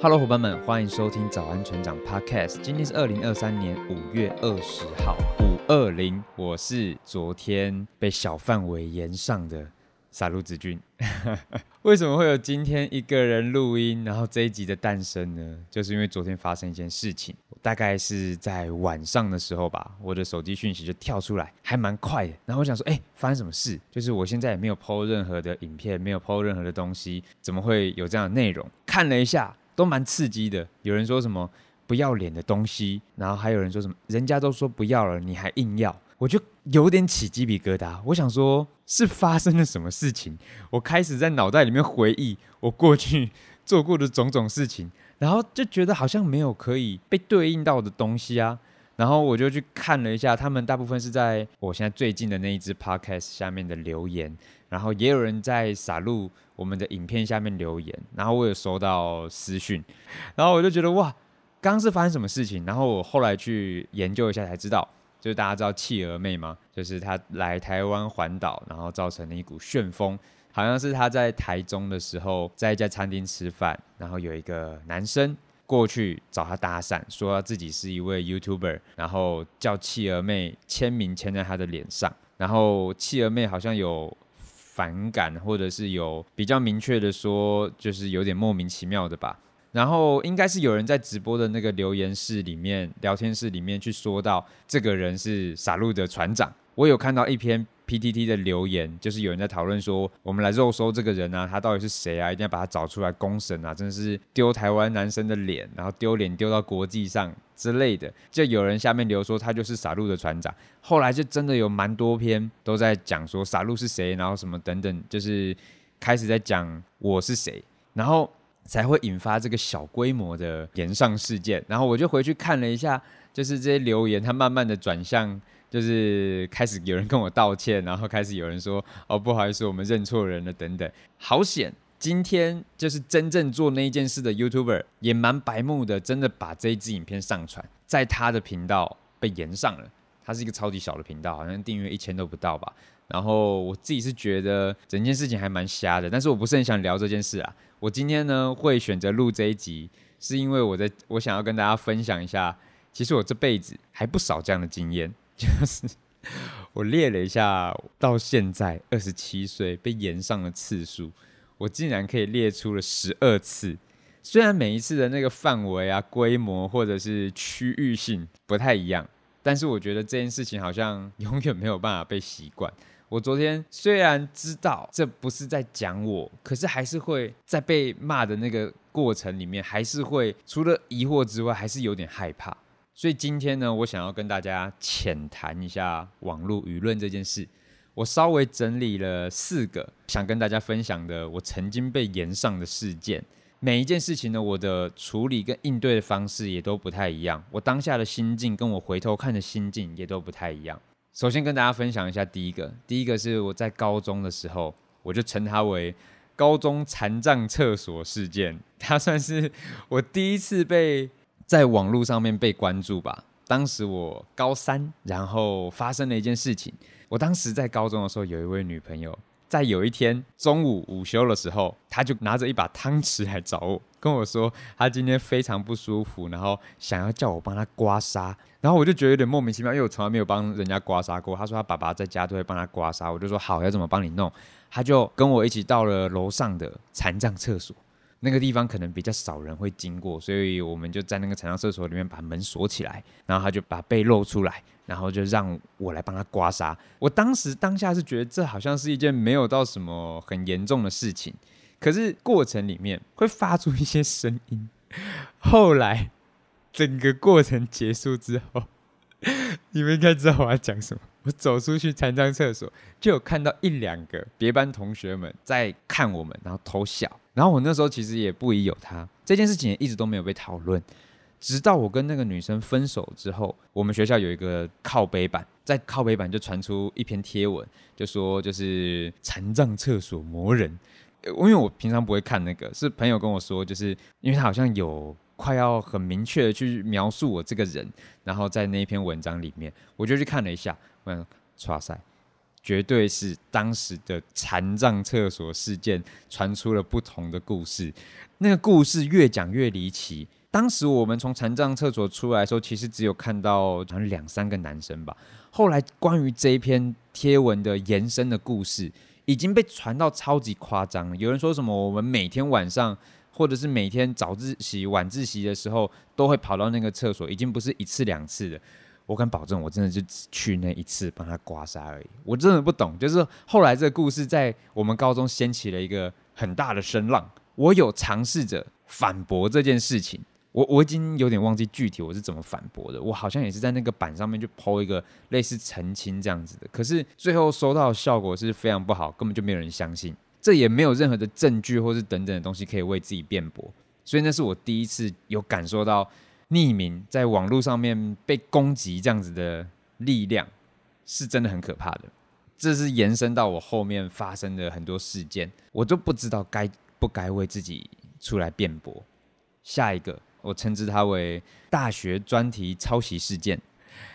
Hello，伙伴们，欢迎收听早安船长 Podcast。今天是二零二三年五月二十号，五二零。我是昨天被小范围延上的。傻路子君，为什么会有今天一个人录音，然后这一集的诞生呢？就是因为昨天发生一件事情，大概是在晚上的时候吧，我的手机讯息就跳出来，还蛮快的。然后我想说，哎，发生什么事？就是我现在也没有 po 任何的影片，没有 po 任何的东西，怎么会有这样的内容？看了一下，都蛮刺激的。有人说什么不要脸的东西，然后还有人说什么人家都说不要了，你还硬要。我就有点起鸡皮疙瘩，我想说，是发生了什么事情？我开始在脑袋里面回忆我过去做过的种种事情，然后就觉得好像没有可以被对应到的东西啊。然后我就去看了一下，他们大部分是在我现在最近的那一支 podcast 下面的留言，然后也有人在撒路我们的影片下面留言，然后我有收到私讯，然后我就觉得哇，刚刚是发生什么事情？然后我后来去研究一下才知道。就是大家知道企鹅妹吗？就是她来台湾环岛，然后造成了一股旋风。好像是她在台中的时候，在一家餐厅吃饭，然后有一个男生过去找她搭讪，说自己是一位 YouTuber，然后叫企鹅妹签名签在他的脸上。然后企鹅妹好像有反感，或者是有比较明确的说，就是有点莫名其妙的吧。然后应该是有人在直播的那个留言室里面、聊天室里面去说到这个人是撒路的船长。我有看到一篇 PTT 的留言，就是有人在讨论说，我们来肉搜这个人啊，他到底是谁啊？一定要把他找出来公审啊！真的是丢台湾男生的脸，然后丢脸丢到国际上之类的。就有人下面留说他就是撒路的船长。后来就真的有蛮多篇都在讲说撒路是谁，然后什么等等，就是开始在讲我是谁，然后。才会引发这个小规模的炎上事件，然后我就回去看了一下，就是这些留言，他慢慢的转向，就是开始有人跟我道歉，然后开始有人说，哦，不好意思，我们认错人了等等。好险，今天就是真正做那一件事的 YouTuber 也蛮白目的，真的把这一支影片上传在他的频道被延上了。他是一个超级小的频道，好像订阅一千都不到吧。然后我自己是觉得整件事情还蛮瞎的，但是我不是很想聊这件事啊。我今天呢会选择录这一集，是因为我在我想要跟大家分享一下，其实我这辈子还不少这样的经验，就是 我列了一下，到现在二十七岁被延上的次数，我竟然可以列出了十二次。虽然每一次的那个范围啊、规模或者是区域性不太一样，但是我觉得这件事情好像 永远没有办法被习惯。我昨天虽然知道这不是在讲我，可是还是会在被骂的那个过程里面，还是会除了疑惑之外，还是有点害怕。所以今天呢，我想要跟大家浅谈一下网络舆论这件事。我稍微整理了四个想跟大家分享的我曾经被炎上的事件。每一件事情呢，我的处理跟应对的方式也都不太一样。我当下的心境跟我回头看的心境也都不太一样。首先跟大家分享一下第一个，第一个是我在高中的时候，我就称它为高中残障厕所事件，它算是我第一次被在网络上面被关注吧。当时我高三，然后发生了一件事情。我当时在高中的时候有一位女朋友。在有一天中午午休的时候，她就拿着一把汤匙来找我，跟我说她今天非常不舒服，然后想要叫我帮她刮痧。然后我就觉得有点莫名其妙，因为我从来没有帮人家刮痧过。她说她爸爸在家都会帮她刮痧，我就说好，要怎么帮你弄？他就跟我一起到了楼上的残障厕所。那个地方可能比较少人会经过，所以我们就在那个残障厕所里面把门锁起来，然后他就把背露出来，然后就让我来帮他刮痧。我当时当下是觉得这好像是一件没有到什么很严重的事情，可是过程里面会发出一些声音。后来整个过程结束之后，你们应该知道我要讲什么。我走出去残障厕所，就有看到一两个别班同学们在看我们，然后偷笑。然后我那时候其实也不疑有他，这件事情也一直都没有被讨论，直到我跟那个女生分手之后，我们学校有一个靠背板，在靠背板就传出一篇贴文，就说就是残障厕所磨人，因为我平常不会看那个，是朋友跟我说，就是因为他好像有快要很明确的去描述我这个人，然后在那篇文章里面，我就去看了一下，我想，哇塞，绝对是当时的残障厕所事件传出了不同的故事。那个故事越讲越离奇。当时我们从残障厕所出来的时候，其实只有看到两三个男生吧。后来关于这一篇贴文的延伸的故事，已经被传到超级夸张。有人说什么我们每天晚上，或者是每天早自习、晚自习的时候，都会跑到那个厕所，已经不是一次两次的。我敢保证，我真的就只去那一次帮他刮痧而已。我真的不懂，就是后来这个故事在我们高中掀起了一个很大的声浪。我有尝试着反驳这件事情，我我已经有点忘记具体我是怎么反驳的。我好像也是在那个板上面去抛一个类似澄清这样子的，可是最后收到效果是非常不好，根本就没有人相信。这也没有任何的证据或是等等的东西可以为自己辩驳，所以那是我第一次有感受到。匿名在网络上面被攻击，这样子的力量是真的很可怕的。这是延伸到我后面发生的很多事件，我都不知道该不该为自己出来辩驳。下一个，我称之它为大学专题抄袭事件，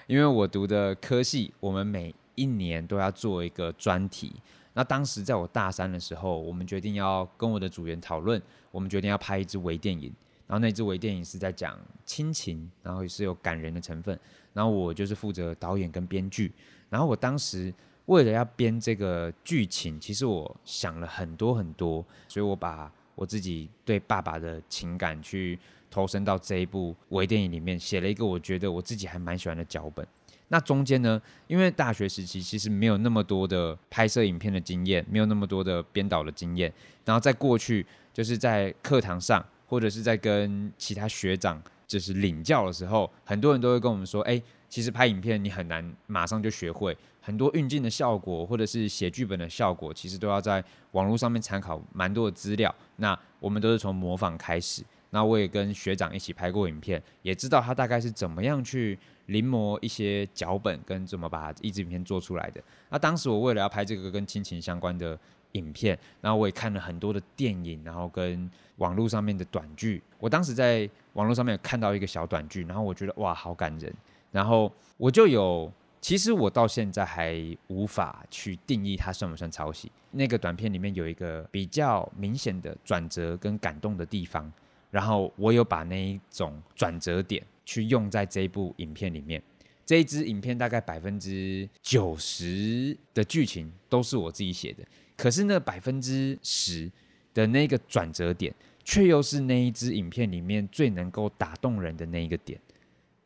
因为我读的科系，我们每一年都要做一个专题。那当时在我大三的时候，我们决定要跟我的组员讨论，我们决定要拍一支微电影。然后那支微电影是在讲亲情，然后也是有感人的成分。然后我就是负责导演跟编剧。然后我当时为了要编这个剧情，其实我想了很多很多，所以我把我自己对爸爸的情感去投身到这一部微电影里面，写了一个我觉得我自己还蛮喜欢的脚本。那中间呢，因为大学时期其实没有那么多的拍摄影片的经验，没有那么多的编导的经验。然后在过去就是在课堂上。或者是在跟其他学长就是领教的时候，很多人都会跟我们说：“哎，其实拍影片你很难马上就学会，很多运镜的效果，或者是写剧本的效果，其实都要在网络上面参考蛮多的资料。那我们都是从模仿开始。那我也跟学长一起拍过影片，也知道他大概是怎么样去临摹一些脚本，跟怎么把一支影片做出来的。那当时我为了要拍这个跟亲情相关的。影片，然后我也看了很多的电影，然后跟网络上面的短剧。我当时在网络上面有看到一个小短剧，然后我觉得哇，好感人。然后我就有，其实我到现在还无法去定义它算不算抄袭。那个短片里面有一个比较明显的转折跟感动的地方，然后我有把那一种转折点去用在这一部影片里面。这一支影片大概百分之九十的剧情都是我自己写的。可是那百分之十的那个转折点，却又是那一支影片里面最能够打动人的那一个点。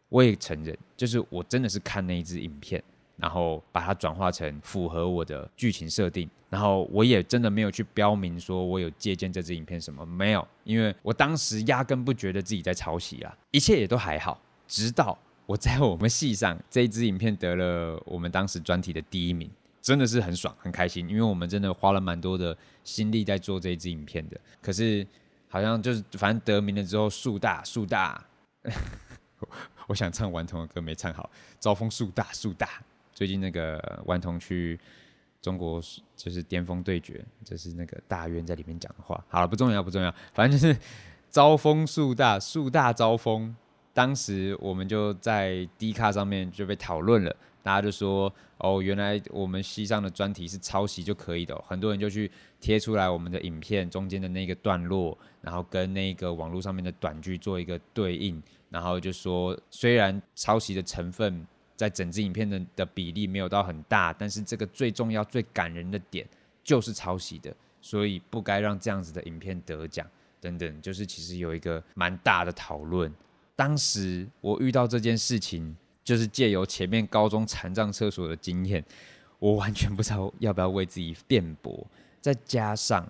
我也承认，就是我真的是看那一支影片，然后把它转化成符合我的剧情设定，然后我也真的没有去标明说我有借鉴这支影片什么，没有，因为我当时压根不觉得自己在抄袭啊，一切也都还好。直到我在我们系上这一支影片得了我们当时专题的第一名。真的是很爽，很开心，因为我们真的花了蛮多的心力在做这一支影片的。可是好像就是反正得名了之后树大树大，我想唱顽童的歌没唱好，招风树大树大。最近那个顽童去中国就是巅峰对决，就是那个大渊在里面讲的话。好了，不重要不重要，反正就是招风树大树大招风。当时我们就在 D 卡上面就被讨论了。大家就说哦，原来我们西上的专题是抄袭就可以的，很多人就去贴出来我们的影片中间的那个段落，然后跟那个网络上面的短剧做一个对应，然后就说虽然抄袭的成分在整支影片的的比例没有到很大，但是这个最重要、最感人的点就是抄袭的，所以不该让这样子的影片得奖等等，就是其实有一个蛮大的讨论。当时我遇到这件事情。就是借由前面高中残障厕所的经验，我完全不知道要不要为自己辩驳。再加上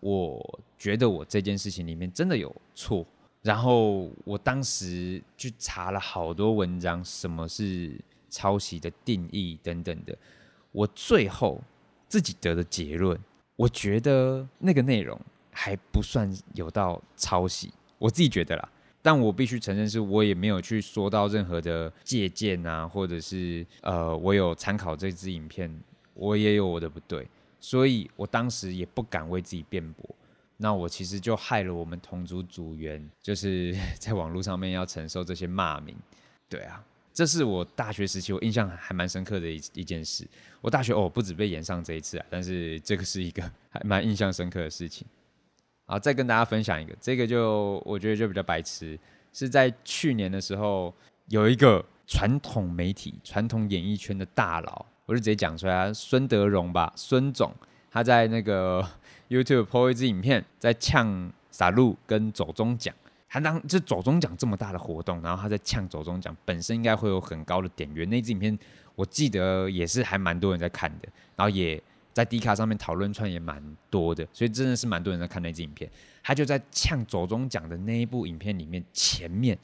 我觉得我这件事情里面真的有错，然后我当时去查了好多文章，什么是抄袭的定义等等的。我最后自己得的结论，我觉得那个内容还不算有到抄袭，我自己觉得啦。但我必须承认，是我也没有去说到任何的借鉴啊，或者是呃，我有参考这支影片，我也有我的不对，所以我当时也不敢为自己辩驳。那我其实就害了我们同组组员，就是 在网络上面要承受这些骂名。对啊，这是我大学时期我印象还蛮深刻的一一件事。我大学哦不止被延上这一次啊，但是这个是一个 还蛮印象深刻的事情。好，再跟大家分享一个，这个就我觉得就比较白痴，是在去年的时候，有一个传统媒体、传统演艺圈的大佬，我就直接讲出来，孙德荣吧，孙总，他在那个 YouTube po 一支影片，在呛 SALU 跟走中奖。他当这走中奖这么大的活动，然后他在呛走中奖，本身应该会有很高的点阅。那支影片我记得也是还蛮多人在看的，然后也在 D 卡上面讨论串也蛮多的，所以真的是蛮多人在看那支影片。他就在呛左中奖的那一部影片里面，前面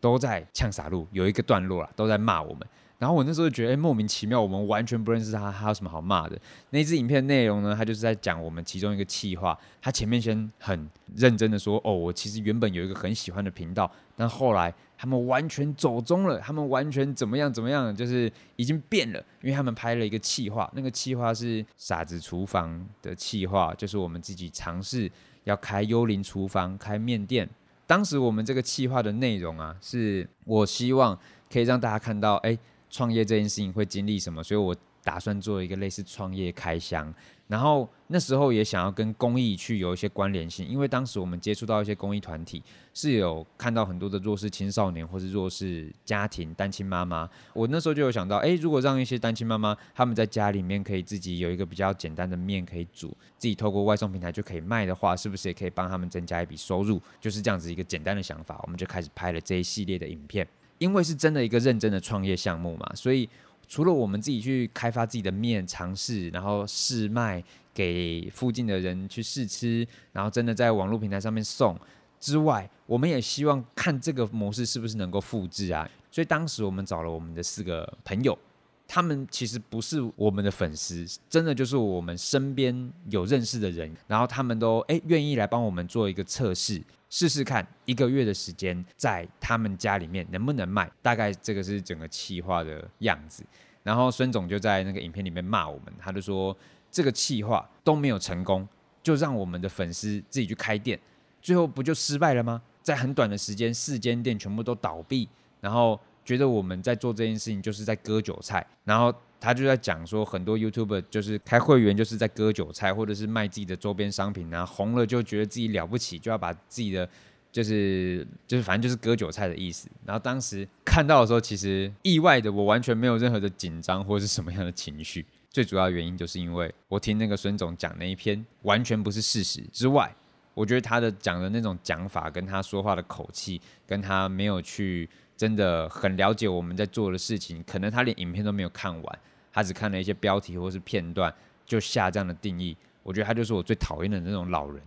都在呛傻路有一个段落啦，都在骂我们。然后我那时候就觉得，莫名其妙，我们完全不认识他，他有什么好骂的？那支影片内容呢，他就是在讲我们其中一个气话。他前面先很认真的说，哦，我其实原本有一个很喜欢的频道，但后来他们完全走中了，他们完全怎么样怎么样，就是已经变了，因为他们拍了一个企划，那个企划是傻子厨房的企划，就是我们自己尝试要开幽灵厨房，开面店。当时我们这个企划的内容啊，是我希望可以让大家看到，哎。创业这件事情会经历什么？所以我打算做一个类似创业开箱，然后那时候也想要跟公益去有一些关联性，因为当时我们接触到一些公益团体，是有看到很多的弱势青少年或是弱势家庭、单亲妈妈。我那时候就有想到，诶，如果让一些单亲妈妈他们在家里面可以自己有一个比较简单的面可以煮，自己透过外送平台就可以卖的话，是不是也可以帮他们增加一笔收入？就是这样子一个简单的想法，我们就开始拍了这一系列的影片。因为是真的一个认真的创业项目嘛，所以除了我们自己去开发自己的面尝试，然后试卖给附近的人去试吃，然后真的在网络平台上面送之外，我们也希望看这个模式是不是能够复制啊。所以当时我们找了我们的四个朋友，他们其实不是我们的粉丝，真的就是我们身边有认识的人，然后他们都诶愿意来帮我们做一个测试。试试看一个月的时间，在他们家里面能不能卖？大概这个是整个企划的样子。然后孙总就在那个影片里面骂我们，他就说这个企划都没有成功，就让我们的粉丝自己去开店，最后不就失败了吗？在很短的时间，四间店全部都倒闭，然后觉得我们在做这件事情就是在割韭菜，然后。他就在讲说，很多 YouTuber 就是开会员就是在割韭菜，或者是卖自己的周边商品，然后红了就觉得自己了不起，就要把自己的就是就是反正就是割韭菜的意思。然后当时看到的时候，其实意外的我完全没有任何的紧张或者是什么样的情绪。最主要原因就是因为我听那个孙总讲那一篇完全不是事实之外，我觉得他的讲的那种讲法跟他说话的口气，跟他没有去真的很了解我们在做的事情，可能他连影片都没有看完。他只看了一些标题或是片段，就下这样的定义。我觉得他就是我最讨厌的那种老人，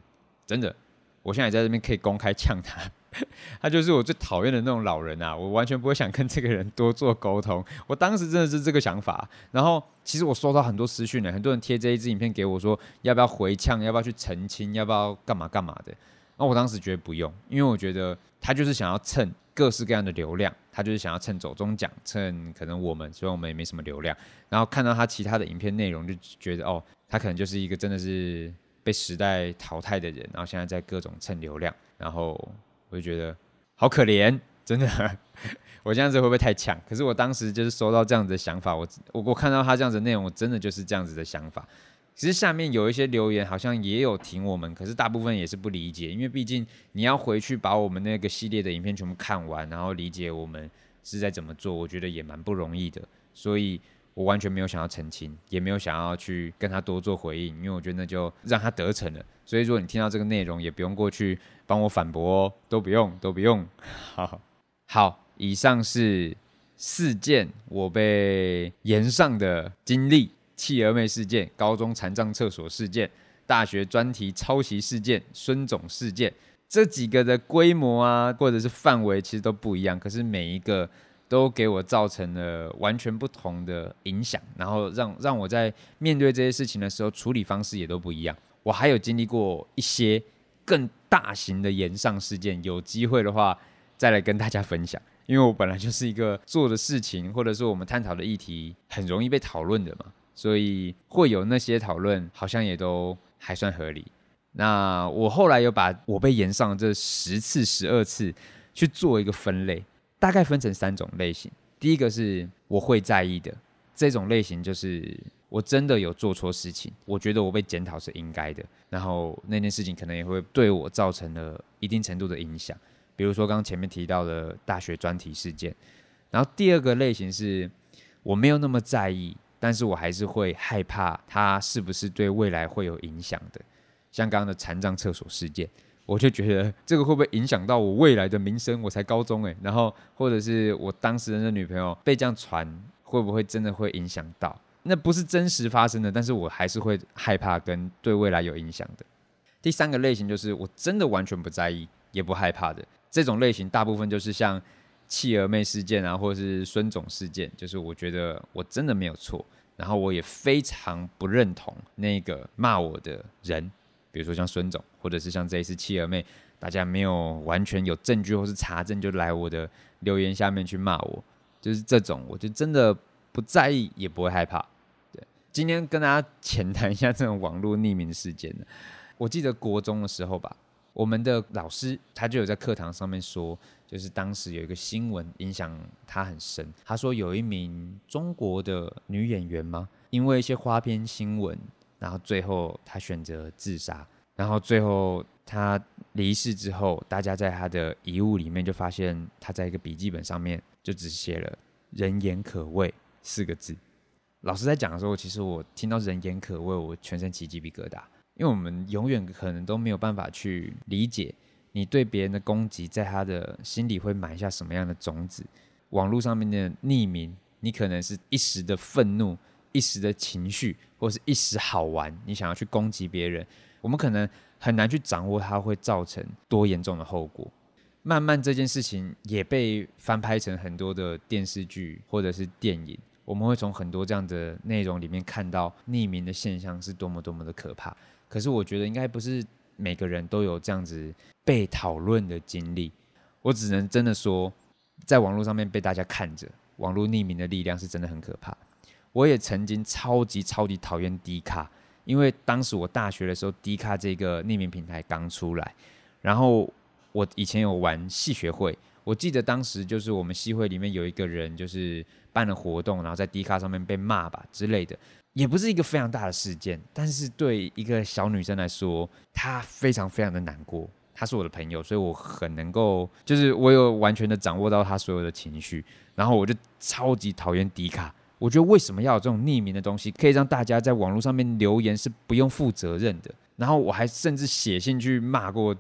真的。我现在也在这边可以公开呛他，他就是我最讨厌的那种老人啊！我完全不会想跟这个人多做沟通。我当时真的是这个想法。然后其实我收到很多私讯呢，很多人贴这一支影片给我说，要不要回呛，要不要去澄清，要不要干嘛干嘛的。那我当时觉得不用，因为我觉得他就是想要蹭各式各样的流量，他就是想要蹭走中奖，蹭可能我们，所以我们也没什么流量。然后看到他其他的影片内容，就觉得哦，他可能就是一个真的是被时代淘汰的人，然后现在在各种蹭流量，然后我就觉得好可怜，真的。我这样子会不会太强？可是我当时就是收到这样子的想法，我我我看到他这样子的内容，我真的就是这样子的想法。其实下面有一些留言好像也有挺我们，可是大部分也是不理解，因为毕竟你要回去把我们那个系列的影片全部看完，然后理解我们是在怎么做，我觉得也蛮不容易的。所以我完全没有想要澄清，也没有想要去跟他多做回应，因为我觉得那就让他得逞了。所以如果你听到这个内容，也不用过去帮我反驳哦，都不用，都不用。好，好，以上是四件我被延上的经历。企鹅妹事件、高中残障厕所事件、大学专题抄袭事件、孙总事件，这几个的规模啊，或者是范围，其实都不一样。可是每一个都给我造成了完全不同的影响，然后让让我在面对这些事情的时候，处理方式也都不一样。我还有经历过一些更大型的炎上事件，有机会的话再来跟大家分享。因为我本来就是一个做的事情，或者是我们探讨的议题，很容易被讨论的嘛。所以会有那些讨论，好像也都还算合理。那我后来有把我被延上这十次、十二次去做一个分类，大概分成三种类型。第一个是我会在意的这种类型，就是我真的有做错事情，我觉得我被检讨是应该的，然后那件事情可能也会对我造成了一定程度的影响，比如说刚刚前面提到的大学专题事件。然后第二个类型是我没有那么在意，但是我还是会害怕它是不是对未来会有影响的，像刚刚的残障厕所事件。我就觉得这个会不会影响到我未来的名声？我才高中诶，然后或者是我当时的女朋友被这样传，会不会真的会影响到？那不是真实发生的，但是我还是会害怕跟对未来有影响的。第三个类型就是我真的完全不在意也不害怕的这种类型，大部分就是像企鹅妹事件啊，或者是孙总事件，就是我觉得我真的没有错，然后我也非常不认同那个骂我的人。比如说像孙总，或者是像这一次企鹅妹，大家没有完全有证据或是查证，就来我的留言下面去骂我，就是这种，我就真的不在意，也不会害怕。对，今天跟大家浅谈一下这种网络匿名事件。我记得国中的时候吧，我们的老师他就有在课堂上面说，就是当时有一个新闻影响他很深。他说有一名中国的女演员吗？因为一些花边新闻。然后最后她选择自杀，然后最后她离世之后，大家在她的遗物里面就发现她在一个笔记本上面就只写了“人言可畏”四个字。老师在讲的时候，其实我听到“人言可畏”，我全身起鸡皮疙瘩，因为我们永远可能都没有办法去理解你对别人的攻击，在他的心里会埋下什么样的种子。网络上面的匿名，你可能是一时的愤怒。一时的情绪，或是一时好玩，你想要去攻击别人，我们可能很难去掌握它会造成多严重的后果。慢慢这件事情也被翻拍成很多的电视剧或者是电影，我们会从很多这样的内容里面看到匿名的现象是多么多么的可怕。可是我觉得应该不是每个人都有这样子被讨论的经历，我只能真的说，在网络上面被大家看着，网络匿名的力量是真的很可怕。我也曾经超级超级讨厌 D 卡，因为当时我大学的时候，D 卡这个匿名平台刚出来，然后我以前有玩系学会，我记得当时就是我们系会里面有一个人就是办了活动，然后在 D 卡上面被骂吧之类的，也不是一个非常大的事件，但是对一个小女生来说，她非常非常的难过。她是我的朋友，所以我很能够，就是我有完全的掌握到她所有的情绪，然后我就超级讨厌 D 卡。我觉得为什么要有这种匿名的东西，可以让大家在网络上面留言是不用负责任的。然后我还甚至写信去骂过，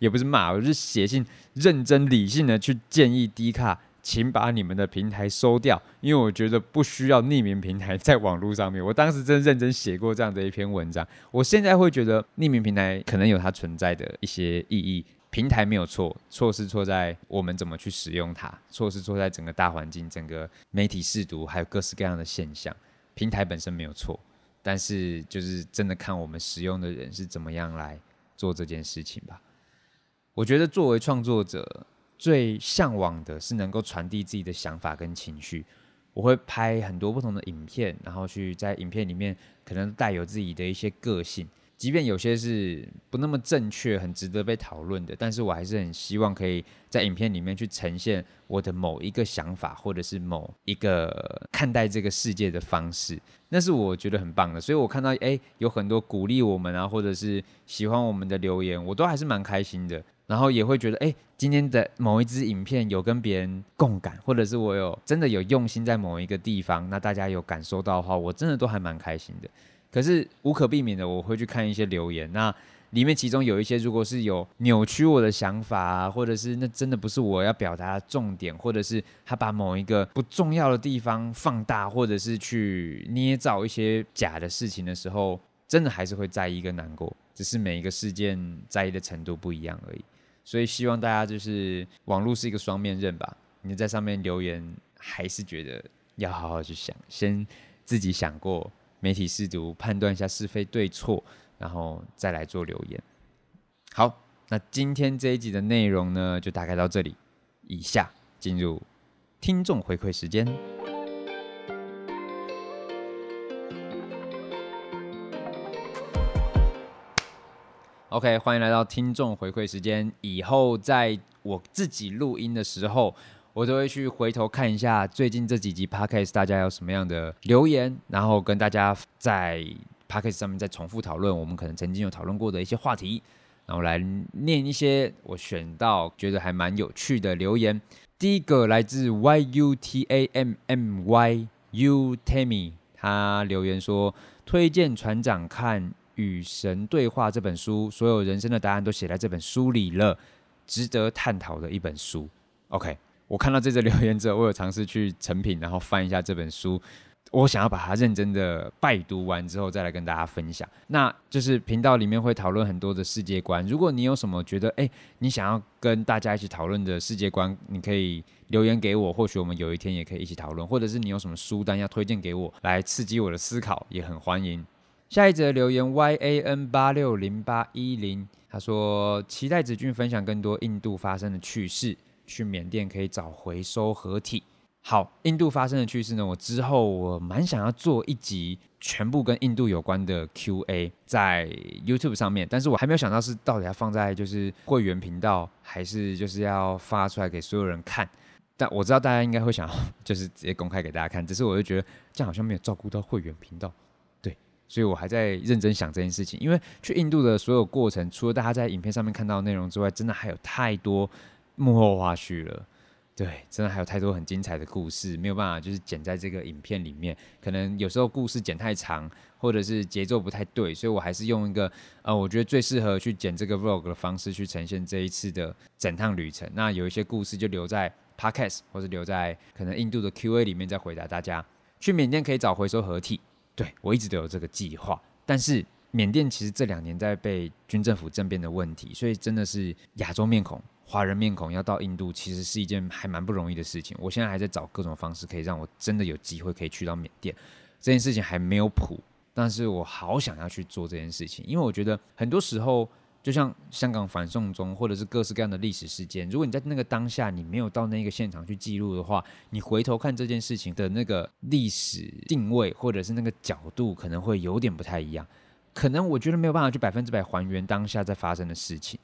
也不是骂，我是写信认真理性的去建议 D 卡，请把你们的平台收掉，因为我觉得不需要匿名平台在网络上面。我当时真认真写过这样的一篇文章。我现在会觉得匿名平台可能有它存在的一些意义。平台没有错，错是错在我们怎么去使用它，错是错在整个大环境、整个媒体试读，还有各式各样的现象。平台本身没有错，但是就是真的看我们使用的人是怎么样来做这件事情吧。我觉得作为创作者，最向往的是能够传递自己的想法跟情绪。我会拍很多不同的影片，然后去在影片里面可能带有自己的一些个性。即便有些是不那么正确、很值得被讨论的，但是我还是很希望可以在影片里面去呈现我的某一个想法，或者是某一个看待这个世界的方式，那是我觉得很棒的。所以我看到诶，有很多鼓励我们啊，或者是喜欢我们的留言，我都还是蛮开心的。然后也会觉得诶，今天的某一支影片有跟别人共感，或者是我有真的有用心在某一个地方，那大家有感受到的话，我真的都还蛮开心的。可是无可避免的，我会去看一些留言，那里面其中有一些，如果是有扭曲我的想法啊，或者是那真的不是我要表达的重点，或者是他把某一个不重要的地方放大，或者是去捏造一些假的事情的时候，真的还是会在意跟难过，只是每一个事件在意的程度不一样而已。所以希望大家就是网络是一个双面刃吧，你在上面留言，还是觉得要好好去想，先自己想过。媒体试读，判断一下是非对错，然后再来做留言。好，那今天这一集的内容呢，就大概到这里。以下进入听众回馈时间。OK，欢迎来到听众回馈时间。以后在我自己录音的时候，我都会去回头看一下最近这几集 Podcast 大家有什么样的留言，然后跟大家在 Podcast 上面再重复讨论我们可能曾经有讨论过的一些话题，然后来念一些我选到觉得还蛮有趣的留言。第一个来自 Y U T A M M Y U Tammy，他留言说推荐船长看《与神对话》这本书，所有人生的答案都写在这本书里了，值得探讨的一本书。OK。我看到这则留言之后，我有尝试去成品，然后翻一下这本书。我想要把它认真的拜读完之后，再来跟大家分享。那就是频道里面会讨论很多的世界观。如果你有什么觉得，哎，你想要跟大家一起讨论的世界观，你可以留言给我，或许我们有一天也可以一起讨论。或者是你有什么书单要推荐给我，来刺激我的思考，也很欢迎。下一则留言 Y A N 八六零八一零，他说期待子俊分享更多印度发生的趣事。去缅甸可以找回收合体。好，印度发生的趣事呢？我之后我蛮想要做一集全部跟印度有关的 Q&A 在 YouTube 上面，但是我还没有想到是到底要放在就是会员频道，还是就是要发出来给所有人看。但我知道大家应该会想要就是直接公开给大家看，只是我就觉得这样好像没有照顾到会员频道，对，所以我还在认真想这件事情。因为去印度的所有过程，除了大家在影片上面看到的内容之外，真的还有太多。幕后花絮了，对，真的还有太多很精彩的故事，没有办法就是剪在这个影片里面。可能有时候故事剪太长，或者是节奏不太对，所以我还是用一个呃，我觉得最适合去剪这个 vlog 的方式去呈现这一次的整趟旅程。那有一些故事就留在 podcast 或者留在可能印度的 Q&A 里面再回答大家。去缅甸可以找回收合体，对，我一直都有这个计划，但是缅甸其实这两年在被军政府政变的问题，所以真的是亚洲面孔。华人面孔要到印度，其实是一件还蛮不容易的事情。我现在还在找各种方式，可以让我真的有机会可以去到缅甸。这件事情还没有谱，但是我好想要去做这件事情，因为我觉得很多时候，就像香港反送中，或者是各式各样的历史事件，如果你在那个当下你没有到那个现场去记录的话，你回头看这件事情的那个历史定位，或者是那个角度，可能会有点不太一样。可能我觉得没有办法去百分之百还原当下在发生的事情。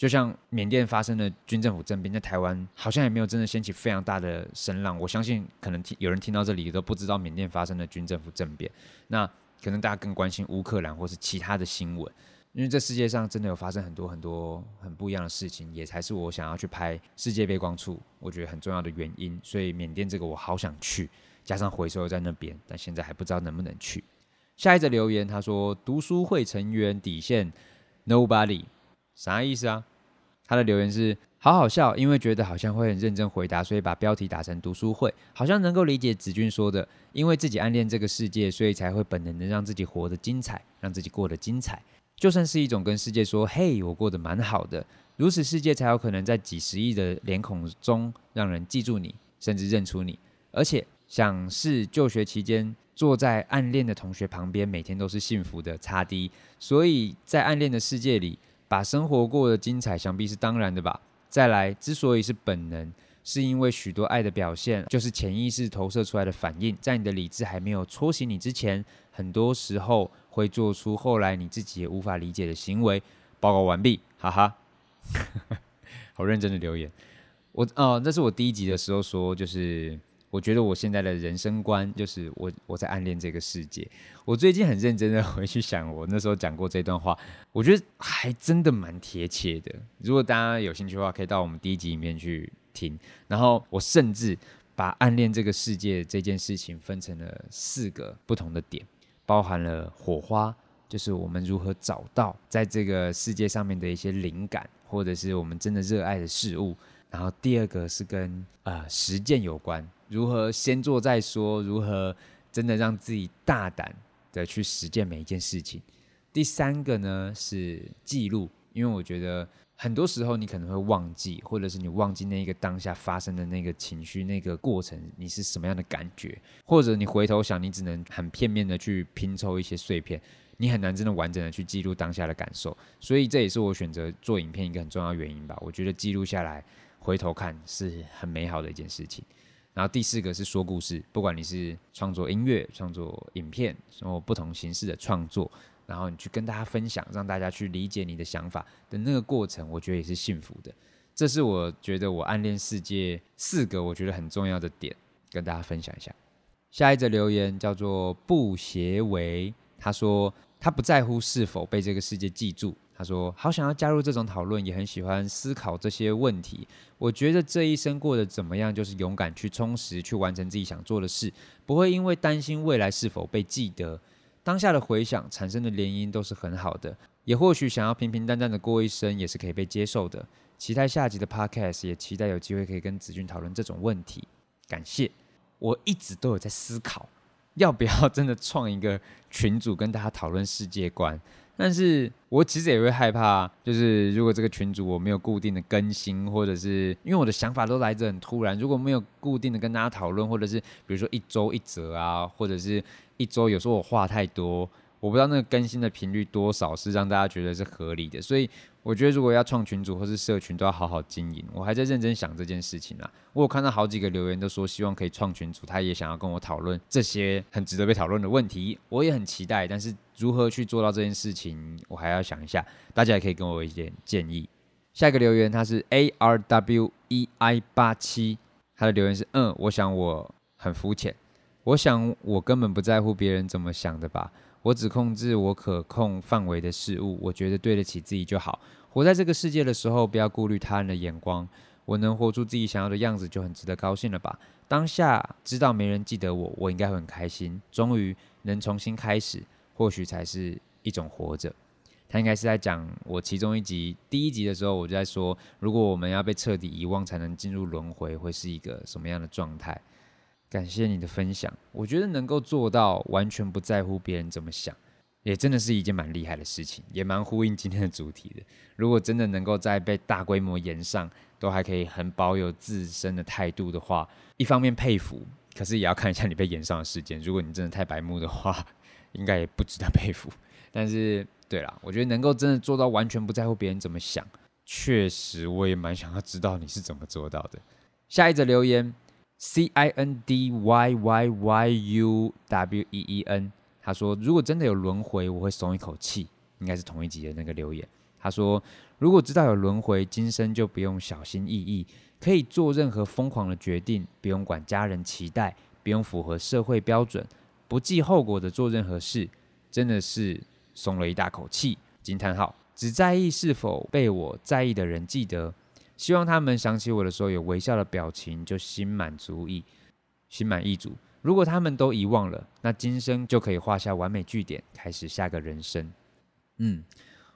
就像缅甸发生的军政府政变，在台湾好像也没有真的掀起非常大的声浪。我相信可能听有人听到这里都不知道缅甸发生的军政府政变。那可能大家更关心乌克兰或是其他的新闻，因为这世界上真的有发生很多很多很不一样的事情，也才是我想要去拍世界背光处，我觉得很重要的原因。所以缅甸这个我好想去，加上回收在那边，但现在还不知道能不能去。下一则留言他说：“读书会成员底线 Nobody。”啥意思啊？他的留言是好好笑，因为觉得好像会很认真回答，所以把标题打成读书会，好像能够理解子君说的，因为自己暗恋这个世界，所以才会本能的让自己活得精彩，让自己过得精彩，就算是一种跟世界说，嘿，我过得蛮好的，如此世界才有可能在几十亿的脸孔中让人记住你，甚至认出你，而且想是就学期间坐在暗恋的同学旁边，每天都是幸福的擦滴，所以在暗恋的世界里。把生活过得精彩，想必是当然的吧。再来，之所以是本能，是因为许多爱的表现就是潜意识投射出来的反应，在你的理智还没有戳醒你之前，很多时候会做出后来你自己也无法理解的行为。报告完毕，哈哈，好认真的留言。我哦，那是我第一集的时候说，就是。我觉得我现在的人生观就是我我在暗恋这个世界。我最近很认真的 回去想，我那时候讲过这段话，我觉得还真的蛮贴切的。如果大家有兴趣的话，可以到我们第一集里面去听。然后我甚至把暗恋这个世界这件事情分成了四个不同的点，包含了火花，就是我们如何找到在这个世界上面的一些灵感，或者是我们真的热爱的事物。然后第二个是跟呃实践有关。如何先做再说？如何真的让自己大胆的去实践每一件事情？第三个呢是记录，因为我觉得很多时候你可能会忘记，或者是你忘记那个当下发生的那个情绪、那个过程，你是什么样的感觉？或者你回头想，你只能很片面的去拼凑一些碎片，你很难真的完整的去记录当下的感受。所以这也是我选择做影片一个很重要原因吧。我觉得记录下来，回头看是很美好的一件事情。然后第四个是说故事，不管你是创作音乐、创作影片，然后不同形式的创作，然后你去跟大家分享，让大家去理解你的想法的那个过程，我觉得也是幸福的。这是我觉得我暗恋世界四个我觉得很重要的点，跟大家分享一下。下一则留言叫做布协维，他说他不在乎是否被这个世界记住。他说好想要加入这种讨论，也很喜欢思考这些问题。我觉得这一生过得怎么样，就是勇敢去充实，去完成自己想做的事，不会因为担心未来是否被记得。当下的回想产生的联姻都是很好的，也或许想要平平淡淡的过一生也是可以被接受的。期待下集的 podcast，也期待有机会可以跟子俊讨论这种问题。感谢，我一直都有在思考，要不要真的创一个群主跟大家讨论世界观。但是我其实也会害怕，就是如果这个群主我没有固定的更新，或者是因为我的想法都来得很突然，如果没有固定的跟大家讨论，或者是比如说一周一折啊，或者是一周有时候我话太多。我不知道那个更新的频率多少是让大家觉得是合理的，所以我觉得如果要创群组或是社群都要好好经营。我还在认真想这件事情啊。我有看到好几个留言都说希望可以创群组，他也想要跟我讨论这些很值得被讨论的问题，我也很期待。但是如何去做到这件事情，我还要想一下。大家也可以给我一点建议。下一个留言他是 A R W E I 八七，他的留言是嗯，我想我很肤浅，我想我根本不在乎别人怎么想的吧。我只控制我可控范围的事物，我觉得对得起自己就好。活在这个世界的时候，不要顾虑他人的眼光。我能活出自己想要的样子，就很值得高兴了吧？当下知道没人记得我，我应该会很开心。终于能重新开始，或许才是一种活着。他应该是在讲我其中一集第一集的时候，我就在说，如果我们要被彻底遗忘才能进入轮回，会是一个什么样的状态？感谢你的分享，我觉得能够做到完全不在乎别人怎么想，也真的是一件蛮厉害的事情，也蛮呼应今天的主题的。如果真的能够在被大规模延上，都还可以很保有自身的态度的话，一方面佩服，可是也要看一下你被延上的时间。如果你真的太白目的话，应该也不值得佩服。但是，对啦，我觉得能够真的做到完全不在乎别人怎么想，确实我也蛮想要知道你是怎么做到的。下一则留言。C I N D Y Y Y U W E E N，他说：“如果真的有轮回，我会松一口气。”应该是同一集的那个留言。他说：“如果知道有轮回，今生就不用小心翼翼，可以做任何疯狂的决定，不用管家人期待，不用符合社会标准，不计后果的做任何事，真的是松了一大口气。”惊叹号！只在意是否被我在意的人记得。希望他们想起我的时候有微笑的表情，就心满足意，心满意足。如果他们都遗忘了，那今生就可以画下完美句点，开始下个人生。嗯，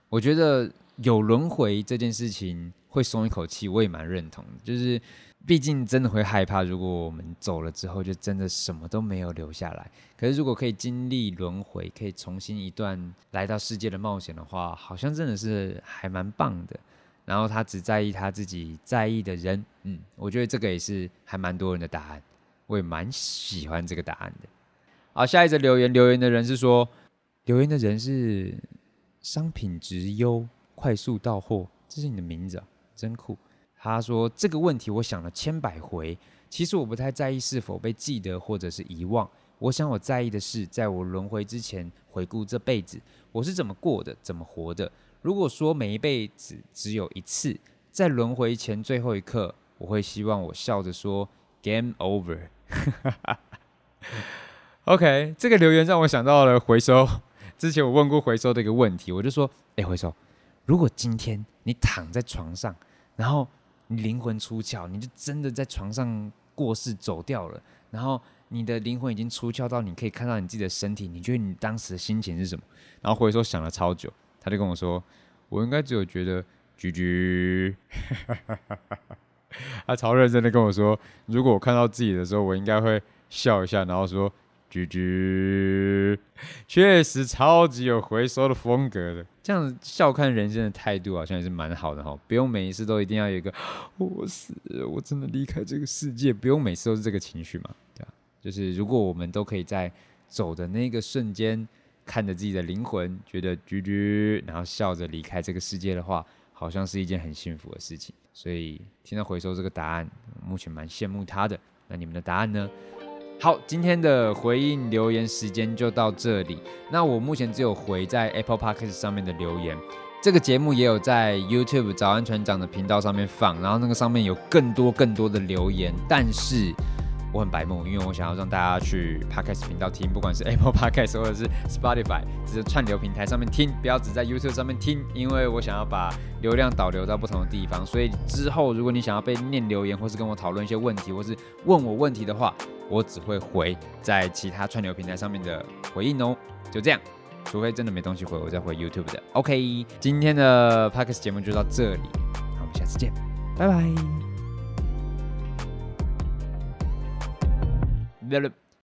我觉得有轮回这件事情会松一口气，我也蛮认同的。就是毕竟真的会害怕，如果我们走了之后，就真的什么都没有留下来。可是如果可以经历轮回，可以重新一段来到世界的冒险的话，好像真的是还蛮棒的。然后他只在意他自己在意的人，嗯，我觉得这个也是还蛮多人的答案，我也蛮喜欢这个答案的。好，下一则留言，留言的人是说，留言的人是商品质优，快速到货，这是你的名字啊，真酷。他说这个问题我想了千百回，其实我不太在意是否被记得或者是遗忘，我想我在意的是，在我轮回之前回顾这辈子我是怎么过的，怎么活的。如果说每一辈子只有一次，在轮回前最后一刻，我会希望我笑着说 “Game over”。OK，这个留言让我想到了回收。之前我问过回收的一个问题，我就说：“哎，回收，如果今天你躺在床上，然后你灵魂出窍，你就真的在床上过世走掉了，然后你的灵魂已经出窍到你可以看到你自己的身体，你觉得你当时的心情是什么？”然后回收想了超久。他就跟我说：“我应该只有觉得居居。”他超认真的跟我说：“如果我看到自己的时候，我应该会笑一下，然后说居居。”确实超级有回收的风格的，这样笑看人生的态度好像也是蛮好的哈。不用每一次都一定要有一个我死，我真的离开这个世界，不用每次都是这个情绪嘛，对吧？就是如果我们都可以在走的那个瞬间。看着自己的灵魂，觉得居居，然后笑着离开这个世界的话，好像是一件很幸福的事情。所以听到回收这个答案，目前蛮羡慕他的。那你们的答案呢？好，今天的回应留言时间就到这里。那我目前只有回在 Apple Podcast 上面的留言。这个节目也有在 YouTube 早安船长的频道上面放，然后那个上面有更多更多的留言，但是。我很白目，因为我想要让大家去 Podcast 频道听，不管是 Apple Podcast 或者是 Spotify，这些串流平台上面听，不要只在 YouTube 上面听，因为我想要把流量导流到不同的地方。所以之后如果你想要被念留言，或是跟我讨论一些问题，或是问我问题的话，我只会回在其他串流平台上面的回应哦。就这样，除非真的没东西回，我再回 YouTube 的。OK，今天的 Podcast 节目就到这里，那我们下次见，拜拜。Bye.